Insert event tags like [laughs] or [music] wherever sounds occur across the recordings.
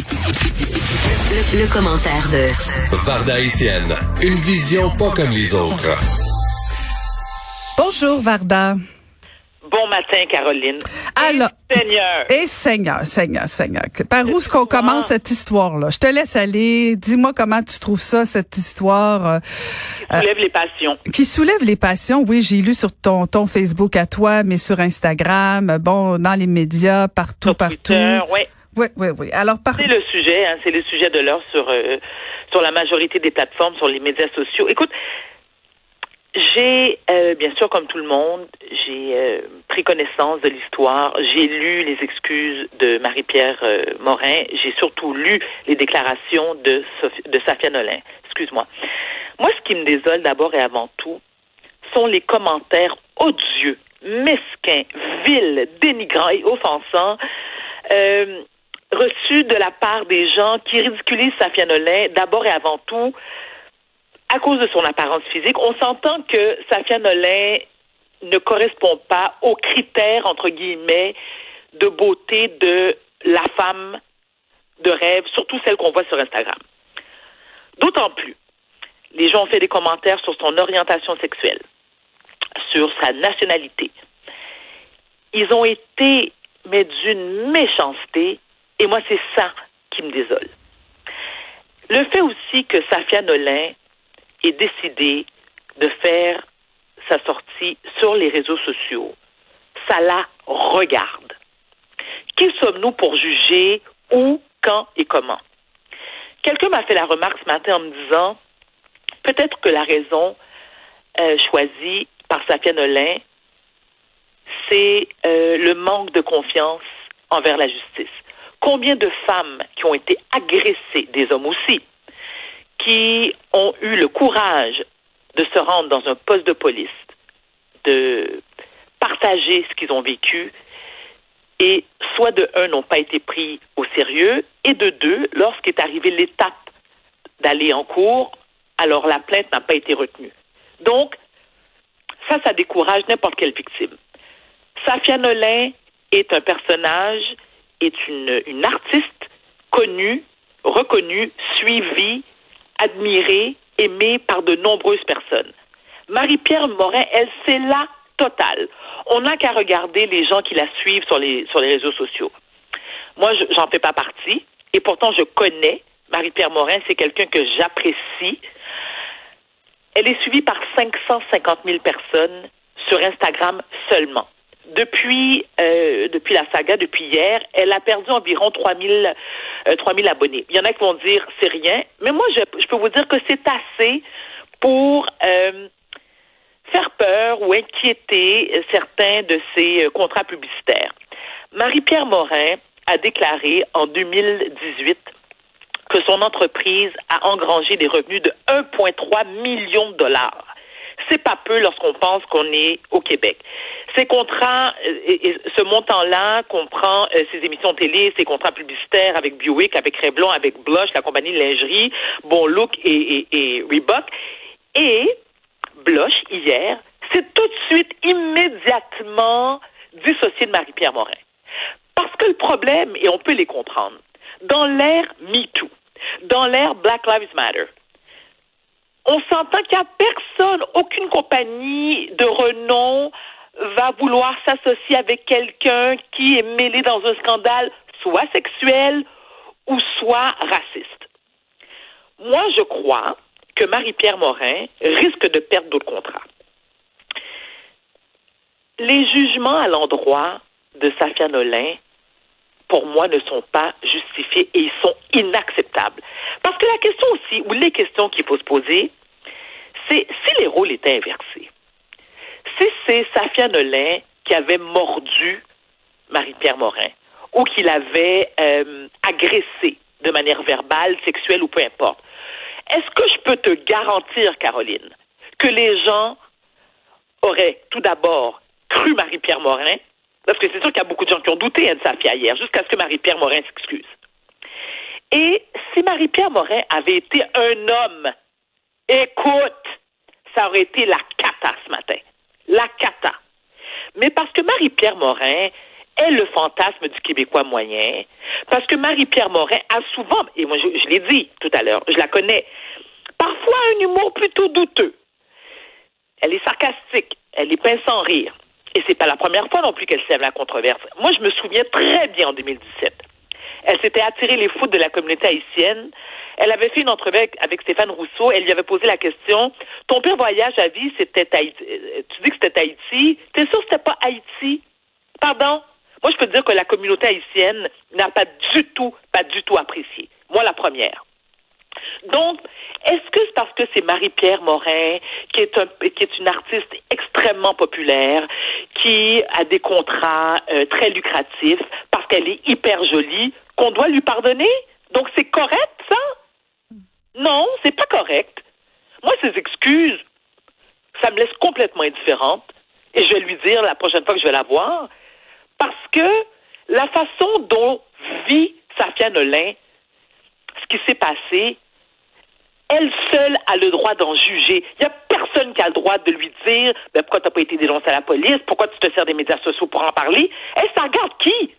Le, le commentaire de Varda Etienne, une vision pas comme les autres. Bonjour Varda. Bon matin, Caroline. Alors, Et Seigneur. et Seigneur, Seigneur, Seigneur. Par où est-ce qu'on commence cette histoire-là? Je te laisse aller. Dis-moi comment tu trouves ça, cette histoire euh, Soulève les passions. qui soulève les passions. Oui, j'ai lu sur ton, ton Facebook à toi, mais sur Instagram, bon, dans les médias, partout, Sur partout. Twitter, ouais. Oui, oui, oui. Alors, par... C'est le sujet, hein, c'est le sujet de l'heure sur euh, sur la majorité des plateformes, sur les médias sociaux. Écoute, j'ai euh, bien sûr, comme tout le monde, j'ai euh, pris connaissance de l'histoire. J'ai lu les excuses de Marie-Pierre Morin. J'ai surtout lu les déclarations de Sophie- de. Excuse-moi. Moi, ce qui me désole d'abord et avant tout, sont les commentaires odieux, mesquins, vils, dénigrants et offensants reçus de la part des gens qui ridiculisent Safia Nolin d'abord et avant tout à cause de son apparence physique. On s'entend que Safia Nolin ne correspond pas aux critères, entre guillemets, de beauté de la femme de rêve, surtout celle qu'on voit sur Instagram. D'autant plus, les gens ont fait des commentaires sur son orientation sexuelle, sur sa nationalité. Ils ont été, mais d'une méchanceté, et moi, c'est ça qui me désole. Le fait aussi que Safia Nolin ait décidé de faire sa sortie sur les réseaux sociaux, ça la regarde. Qui sommes-nous pour juger où, quand et comment? Quelqu'un m'a fait la remarque ce matin en me disant peut-être que la raison euh, choisie par Safia Nolin, c'est euh, le manque de confiance envers la justice. Combien de femmes qui ont été agressées, des hommes aussi, qui ont eu le courage de se rendre dans un poste de police, de partager ce qu'ils ont vécu, et soit de un, n'ont pas été pris au sérieux, et de deux, lorsqu'est arrivée l'étape d'aller en cours, alors la plainte n'a pas été retenue. Donc, ça, ça décourage n'importe quelle victime. Safia Nolin est un personnage, est une, artiste connue, reconnue, suivie, admirée, aimée par de nombreuses personnes. Marie-Pierre Morin, elle, c'est la totale. On n'a qu'à regarder les gens qui la suivent sur les, sur les réseaux sociaux. Moi, je- j'en fais pas partie, et pourtant je connais Marie-Pierre Morin, c'est quelqu'un que j'apprécie. Elle est suivie par 550 000 personnes sur Instagram seulement. Depuis, euh, depuis la saga, depuis hier, elle a perdu environ 3 000, euh, 3 000 abonnés. Il y en a qui vont dire c'est rien, mais moi, je, je peux vous dire que c'est assez pour euh, faire peur ou inquiéter certains de ces euh, contrats publicitaires. Marie-Pierre Morin a déclaré en 2018 que son entreprise a engrangé des revenus de 1,3 million de dollars. C'est pas peu lorsqu'on pense qu'on est au Québec. Ces contrats, euh, ce montant-là comprend euh, ses émissions télé, ses contrats publicitaires avec Buick, avec Revlon, avec Blush, la compagnie de lingerie, Bon Look et, et, et Reebok. Et Blush, hier, s'est tout de suite, immédiatement dissocié de Marie-Pierre Morin. Parce que le problème, et on peut les comprendre, dans l'ère MeToo, dans l'ère Black Lives Matter, on s'entend qu'il n'y a personne, aucune compagnie de renom va vouloir s'associer avec quelqu'un qui est mêlé dans un scandale soit sexuel ou soit raciste. Moi, je crois que Marie-Pierre Morin risque de perdre d'autres contrats. Les jugements à l'endroit de Safia Nolin, pour moi, ne sont pas justifiés et ils sont inacceptables. Parce que la question aussi, ou les questions qu'il faut se poser, c'est si les rôles étaient inversés. Si c'est Safia Nolin qui avait mordu Marie-Pierre Morin ou qui l'avait euh, agressée de manière verbale, sexuelle ou peu importe, est-ce que je peux te garantir, Caroline, que les gens auraient tout d'abord cru Marie-Pierre Morin, parce que c'est sûr qu'il y a beaucoup de gens qui ont douté hein, de Safia hier, jusqu'à ce que Marie-Pierre Morin s'excuse. Et si Marie-Pierre Morin avait été un homme, écoute, ça aurait été la cata ce matin. La cata. Mais parce que Marie-Pierre Morin, est le fantasme du Québécois moyen. Parce que Marie-Pierre Morin a souvent, et moi je, l'ai dit tout à l'heure, je la connais, parfois un humour plutôt douteux. Elle est sarcastique, elle est pince sans rire. Et c'est pas la première fois non plus qu'elle sème la controverse. Moi, je me souviens très bien en 2017. Elle s'était attirée les foudres de la communauté haïtienne. Elle avait fait une entrevue avec, Stéphane Rousseau. Elle lui avait posé la question Ton pire voyage à vie, c'était Haïti. Euh, tu dis que c'était Haïti. T'es sûr que c'était pas Haïti? Pardon Moi, je peux dire que la communauté haïtienne n'a pas du tout, pas du tout apprécié. Moi, la première. Donc, est-ce que c'est parce que c'est Marie-Pierre Morin, qui est, un, une artiste extrêmement populaire, qui a des contrats euh, très lucratifs, parce qu'elle est hyper jolie, qu'on doit lui pardonner? Donc, c'est correct, ça? Non, c'est pas correct. Moi, ces excuses, ça me laisse complètement indifférente. Et je vais lui dire la prochaine fois que je vais la voir, parce que la façon dont vit Safia Nolin, ce qui s'est passé, elle seule a le droit d'en juger. Il n'y a personne qui a le droit de lui dire ben, pourquoi tu n'as pas été dénoncé à la police, pourquoi tu te sers des médias sociaux pour en parler? Elle, ça regarde qui?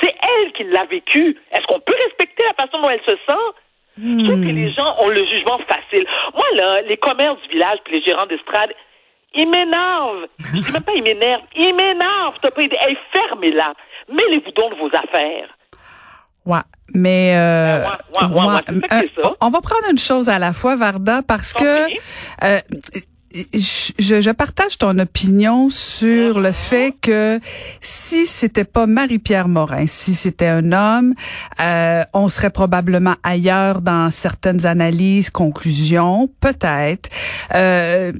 C'est elle qui l'a vécu. Est-ce qu'on peut respecter la façon dont elle se sent? Je trouve que les gens ont le jugement facile. Moi, là, les commerces du village puis les gérants d'estrade, ils m'énervent. [laughs] Je dis même pas ils m'énervent. Ils m'énervent. T'as pas idée. Hey, fermez-la. Mêlez-vous donc de vos affaires. Ouais, mais euh, on va prendre une chose à la fois, Varda, parce que euh, je, je, partage ton opinion sur le fait que si c'était pas Marie-Pierre Morin, si c'était un homme, euh, on serait probablement ailleurs dans certaines analyses, conclusions, peut-être. Euh,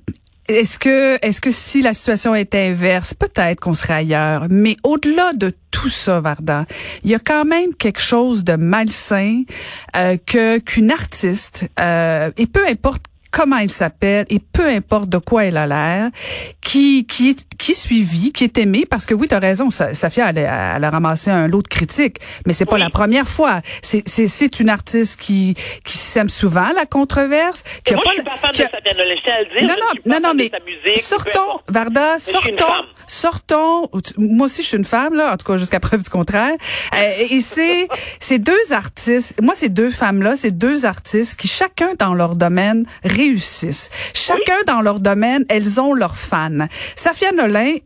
est-ce que, est-ce que si la situation était inverse, peut-être qu'on serait ailleurs? Mais au-delà de tout ça, Varda, il y a quand même quelque chose de malsain euh, que qu'une artiste, euh, et peu importe comment elle s'appelle et peu importe de quoi elle a l'air, qui qui est qui est suivi, qui est aimé parce que oui, tu as raison, Safia elle, elle, a ramassé un lot de critiques, mais c'est pas la première fois. C'est c'est c'est une artiste qui qui s'aime souvent la controverse, qui moi, pas je suis pas fan de Safia dire. Non non, non non mais sortons Varda, sortons sortons moi aussi je suis une femme là, en tout cas jusqu'à [laughs] preuve du contraire. Euh, et c'est ces deux artistes, moi ces deux femmes là, ces deux artistes qui chacun dans leur domaine réussissent. Chacun dans leur domaine, elles ont leurs fans. Safia Nolin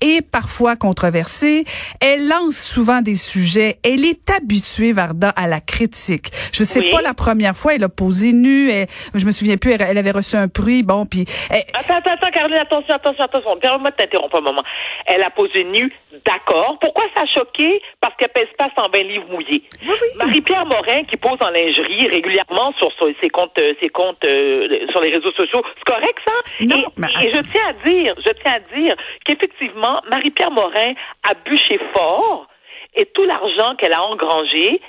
est parfois controversée. Elle lance souvent des sujets. Elle est habituée, Varda, à la critique. Je sais pas la première fois, elle a posé nu. Et, je me souviens plus, elle, avait reçu un prix. Bon, puis. Attends, attends, attends, Caroline, attention, attention, attention. Permets-moi de t'interrompre un moment. Elle a posé nu, d'accord. Pourquoi ça a choqué? Parce qu'elle pèse pas 120 livres mouillés. Oui, oui. Marie-Pierre Morin, qui pose en lingerie régulièrement sur, ses comptes, euh, ses comptes euh, sur les réseaux sociaux, c'est correct, ça? Non, et, et je tiens à dire, je tiens à dire qu'effectivement, Marie-Pierre Morin a bûché fort et tout l'argent qu'elle a engrangé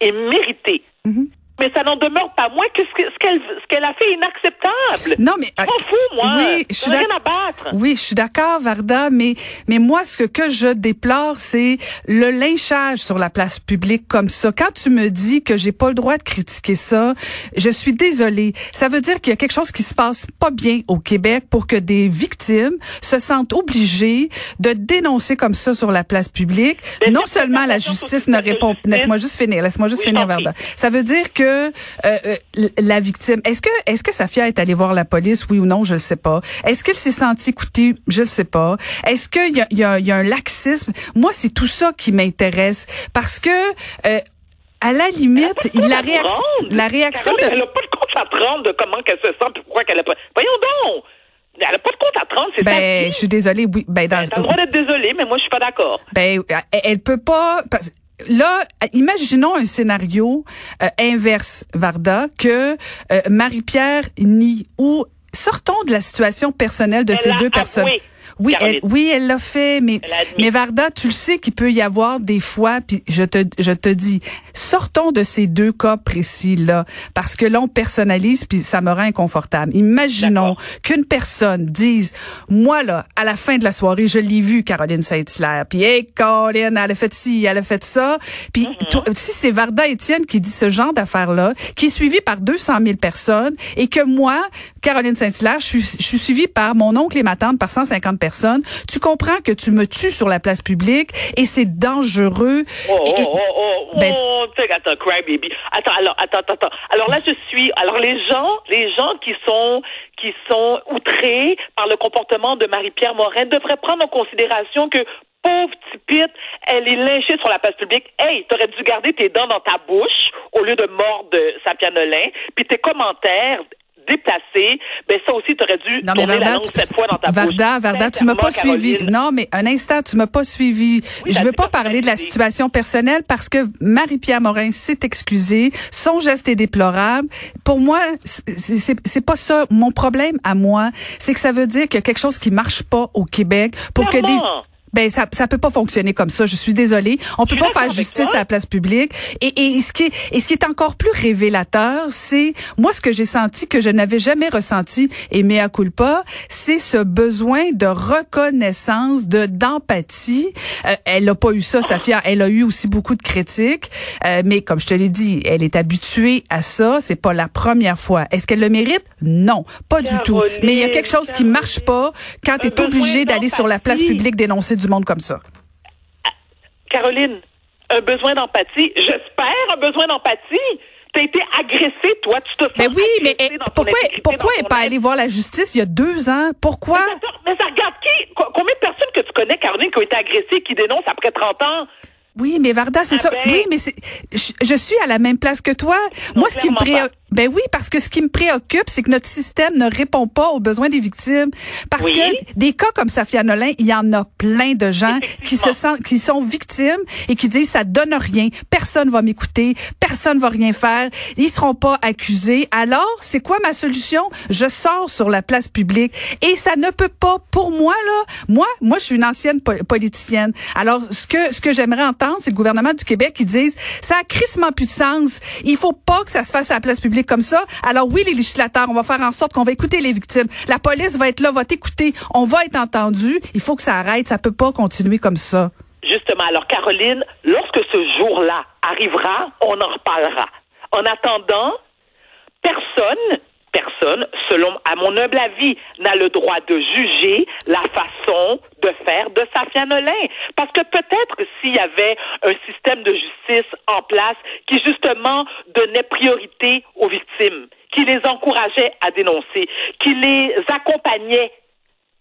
est mérité. Mm-hmm mais ça n'en demeure pas moins que ce qu'elle ce qu'elle a fait inacceptable. Non, mais je m'en euh, fous moi. Oui, je suis rien à battre. Oui, je suis d'accord, Varda, mais mais moi ce que je déplore, c'est le lynchage sur la place publique comme ça. Quand tu me dis que j'ai pas le droit de critiquer ça, je suis désolée. Ça veut dire qu'il y a quelque chose qui se passe pas bien au Québec pour que des victimes se sentent obligées de dénoncer comme ça sur la place publique. non seulement la justice ne répond. Laisse-moi juste finir. Laisse-moi juste finir, Varda. Ça veut dire que euh, euh, la victime, est-ce que est-ce que Safia est allée voir la police, oui ou non, je ne sais pas. Est-ce qu'elle s'est sentie écoutée, je ne sais pas. Est-ce qu'il y a, y, a, y a, un laxisme? Moi, c'est tout ça qui m'intéresse parce que euh, à la limite, il, la, réaction, la réaction de... Elle n'a pas de compte à prendre de comment qu'elle se sent, pourquoi qu'elle a pas... Voyons donc! Elle n'a pas de compte à prendre, c'est ben, je suis désolée, oui. Ben, dans... Ben, t'as le droit d'être désolée, mais moi, je suis pas d'accord. Ben, elle, elle peut pas là, imaginons un scénario euh, inverse, Varda, que euh, Marie-Pierre nie ou sortons de la situation personnelle de ces deux personnes. Oui, elle, oui, elle l'a fait, mais mais Varda, tu le sais qu'il peut y avoir des fois, puis je te je te dis, sortons de ces deux cas précis là, parce que là on personnalise, puis ça me rend inconfortable. Imaginons qu'une personne dise, moi là, à la fin de la soirée, je l'ai vu Caroline Saint-Hilaire, puis hey Caroline, elle a fait ci, elle a fait ça, puis mm-hmm. si c'est Varda Étienne qui dit ce genre d'affaires là, qui est suivi par 200 000 personnes, et que moi, Caroline Saint-Hilaire, je suis je suis suivie par mon oncle et ma tante par 150 personnes personne. Tu comprends que tu me tues sur la place publique et c'est dangereux. Oh, oh, oh, oh, ben, oh, attends, cry baby. Attends, alors, attends, attends. Alors là, je suis, alors les gens, les gens qui sont, qui sont outrés par le comportement de Marie-Pierre Morin devraient prendre en considération que pauvre tipite, elle est lynchée sur la place publique. Hey, t'aurais dû garder tes dents dans ta bouche au lieu de mordre sa pianolin. Puis tes commentaires déplacé, ben ça aussi, tu aurais dû non, tourner la langue cette fois dans ta Varda, bouche. Varda, tu m'as pas suivi. Non, mais un instant, tu m'as pas suivi. Je je veux pas parler de la situation personnelle parce que Marie-Pierre Morin s'est excusée. Son geste est déplorable. Pour moi, c'est pas ça. Mon problème à moi, c'est que ça veut dire qu'il y a quelque chose qui marche pas au Québec pour que des ben ça ça peut pas fonctionner comme ça. Je suis désolée. On peut pas faire justice à la place publique. Et, et ce qui est et ce qui est encore plus révélateur, c'est moi ce que j'ai senti que je n'avais jamais ressenti et mea culpa, c'est ce besoin de reconnaissance, de d'empathie. Euh, elle n'a pas eu ça, Safia. Elle a eu aussi beaucoup de critiques, euh, mais comme je te l'ai dit, elle est habituée à ça. C'est pas la première fois. Est-ce qu'elle le mérite? Non, pas du tout. Mais il y a quelque chose qui marche pas quand tu es obligé d'aller sur la place publique dénoncer du monde comme ça? Caroline, un besoin d'empathie. J'espère un besoin d'empathie. T'as été agressée, toi, tu te Mais oui, mais eh, pourquoi, pourquoi n'est pas allée voir la justice il y a deux ans? Pourquoi? Mais ça, regarde qui? Combien de personnes que tu connais, Caroline, qui ont été agressées, qui dénoncent après 30 ans? Oui, mais Varda, c'est ah ça. Ben. Oui, mais je, suis à la même place que toi. Moi, ce qui me préoccupe, ben oui, parce que ce qui me préoccupe, c'est que notre système ne répond pas aux besoins des victimes. Parce que des cas comme Safia Nolin, il y en a plein de gens qui se sentent, qui sont victimes et qui disent ça donne rien, personne va m'écouter, personne va rien faire, ils seront pas accusés. Alors, c'est quoi ma solution? Je sors sur la place publique et ça ne peut pas pour moi là. Moi, moi je suis une ancienne politicienne. Alors, ce que ce que j'aimerais entendre, c'est le gouvernement du Québec qui dise ça a crissement plus de sens. Il faut pas que ça se fasse à la place publique comme ça. Alors oui, les législateurs, on va faire en sorte qu'on va écouter les victimes. La police va être là, va t'écouter. On va être entendu. Il faut que ça arrête. Ça peut pas continuer comme ça. Justement. Alors, Caroline, lorsque ce jour-là arrivera, on en reparlera. En attendant, personne personne, selon, à mon humble avis, n'a le droit de juger la façon de faire de Safia Nolin. Parce que peut-être s'il y avait un système de justice en place qui justement donnait priorité aux victimes, qui les encourageait à dénoncer, qui les accompagnait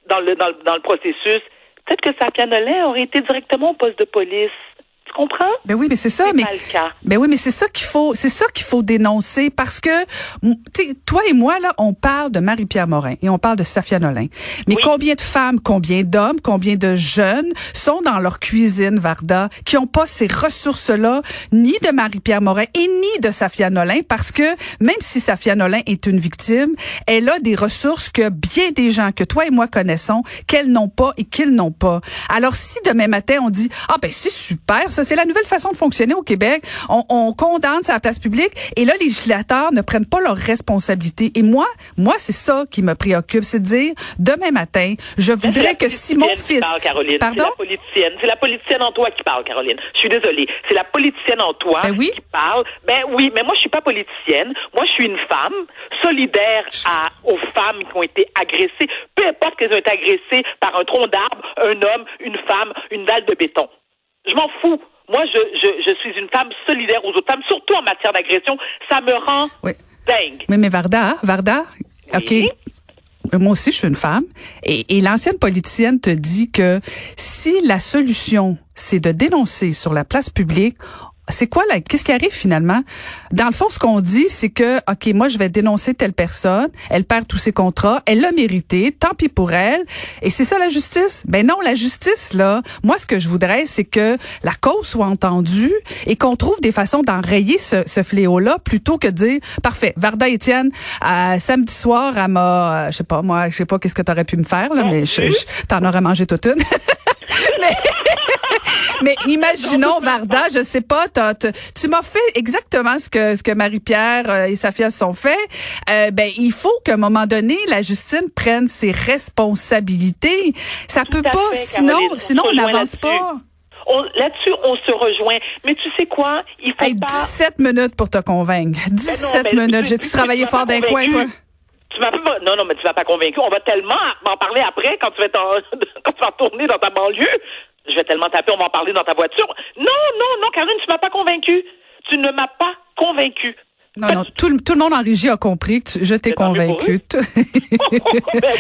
dans le, dans, dans le processus, peut-être que Safia Nolin aurait été directement au poste de police. Tu comprends? Ben oui, mais c'est ça. Mais, ben oui, mais c'est ça qu'il faut, c'est ça qu'il faut dénoncer parce que, toi et moi, là, on parle de Marie-Pierre Morin et on parle de Safia Nolin. Mais combien de femmes, combien d'hommes, combien de jeunes sont dans leur cuisine, Varda, qui ont pas ces ressources-là, ni de Marie-Pierre Morin et ni de Safia Nolin parce que même si Safia Nolin est une victime, elle a des ressources que bien des gens que toi et moi connaissons, qu'elles n'ont pas et qu'ils n'ont pas. Alors si demain matin on dit, ah ben c'est super, c'est la nouvelle façon de fonctionner au Québec. On, on condamne sa place publique et là, les législateurs ne prennent pas leurs responsabilités. Et moi, moi, c'est ça qui me préoccupe, c'est de dire, demain matin, je voudrais que si mon fils... Caroline. Pardon? C'est la politicienne. C'est la politicienne en toi qui parle, Caroline. Je suis désolée. C'est la politicienne en toi ben qui parle. Ben oui, mais moi, je suis pas politicienne. Moi, je suis une femme solidaire à, aux femmes qui ont été agressées, peu importe qu'elles ont été agressées par un tronc d'arbre, un homme, une femme, une dalle de béton. Je m'en fous. Moi, je, je, je, suis une femme solidaire aux autres femmes, surtout en matière d'agression. Ça me rend dingue. Oui, mais Varda, Varda, OK. Moi aussi, je suis une femme. Et, et l'ancienne politicienne te dit que si la solution, c'est de dénoncer sur la place publique, c'est quoi là Qu'est-ce qui arrive finalement? Dans le fond, ce qu'on dit, c'est que ok, moi je vais dénoncer telle personne, elle perd tous ses contrats, elle l'a mérité, tant pis pour elle. Et c'est ça la justice? Ben non, la justice là. Moi, ce que je voudrais, c'est que la cause soit entendue et qu'on trouve des façons d'enrayer ce, ce fléau-là plutôt que de dire parfait. Varda Étienne, euh, samedi soir, elle m'a, euh, je sais pas moi, je sais pas qu'est-ce que t'aurais pu me faire là, mais je, t'en aurais mangé toute une. [laughs] mais [laughs] mais imaginons, Varda, je sais pas, tu m'as fait exactement ce que, ce que Marie-Pierre euh, et Safia se sont fait. Euh, ben, il faut qu'à un moment donné, la justice prenne ses responsabilités. Ça peut pas, sinon, sinon on n'avance pas. Là-dessus, on se rejoint. Mais tu sais quoi? Il faut hey, 17 minutes pour te convaincre. 17 ben minutes. J'ai-tu travaillé fort d'un coin, toi? Tu m'as pas, non, non, mais tu m'as pas convaincu. On va tellement m'en parler après quand tu vas [laughs] quand tu vas retourner dans ta banlieue. Je vais tellement taper, on va en parler dans ta voiture. Non, non, non, Caroline, tu m'as pas convaincu. Tu ne m'as pas convaincu. Non, non, tout, tout, le monde en régie a compris que je t'ai convaincu. [laughs] [laughs] Ben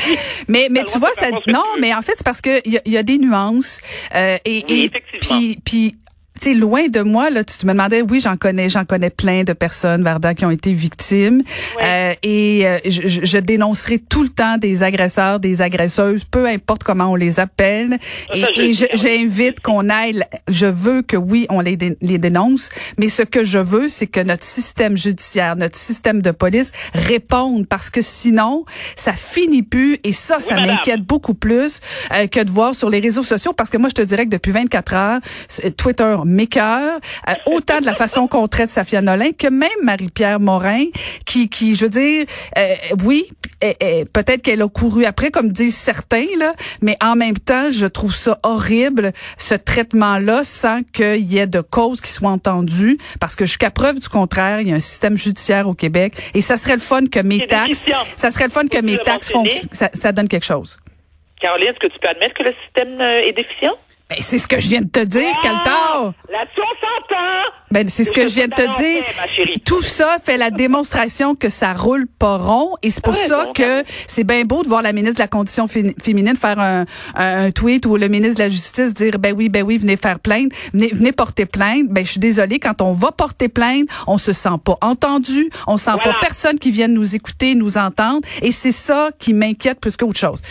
mais mais tu vois, ça, non, mais en fait, c'est parce que il y, a des nuances. Euh, et, et puis, puis tu loin de moi là, tu me demandais oui, j'en connais, j'en connais plein de personnes Varda qui ont été victimes. Euh, et euh, je, je, dénoncerai tout le temps des agresseurs, des agresseuses, peu importe comment on les appelle. Et, et j'invite qu'on aille je veux que oui, on les, les dénonce, mais ce que je veux c'est que notre système judiciaire, notre système de police réponde parce que sinon ça finit plus et ça ça m'inquiète beaucoup plus euh, que de voir sur les réseaux sociaux parce que moi je te dirais que depuis 24 heures Twitter m'écœure, euh, autant de la façon qu'on traite Safia Nolin que même Marie-Pierre Morin, qui, qui, je veux dire, euh, oui, peut-être qu'elle a couru après, comme disent certains, là, mais en même temps, je trouve ça horrible, ce traitement-là, sans qu'il y ait de cause qui soit entendue, parce que jusqu'à preuve du contraire, il y a un système judiciaire au Québec, et ça serait le fun que mes taxes, ça serait le fun que mes taxes font, ça, ça donne quelque chose. Caroline, est-ce que tu peux admettre que le système euh, est déficient? Ben, c'est ce que je viens de te dire, ah, Caltar. Là-dessus, on s'entend. Ben, c'est ce que je viens de te dire. Tout ça fait la démonstration que ça roule pas rond. Et c'est pour ça que c'est bien beau de voir la ministre de la Condition féminine faire un, un, tweet ou le ministre de la Justice dire, ben oui, ben oui, venez faire plainte, venez, venez porter plainte. Ben, je suis désolée, quand on va porter plainte, on se sent pas entendu, on sent pas personne qui vienne nous écouter, nous entendre. Et c'est ça qui m'inquiète plus qu'autre chose.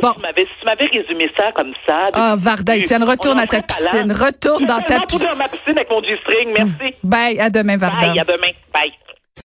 bon. si tu m'avais résumé ça comme ça. Ah, Varda, retourne à ta piscine. Retourne dans ta [laughs] piscine. ma piscine avec mon G-string. Merci. Bye. À demain, Varda. Bye. À demain. Bye.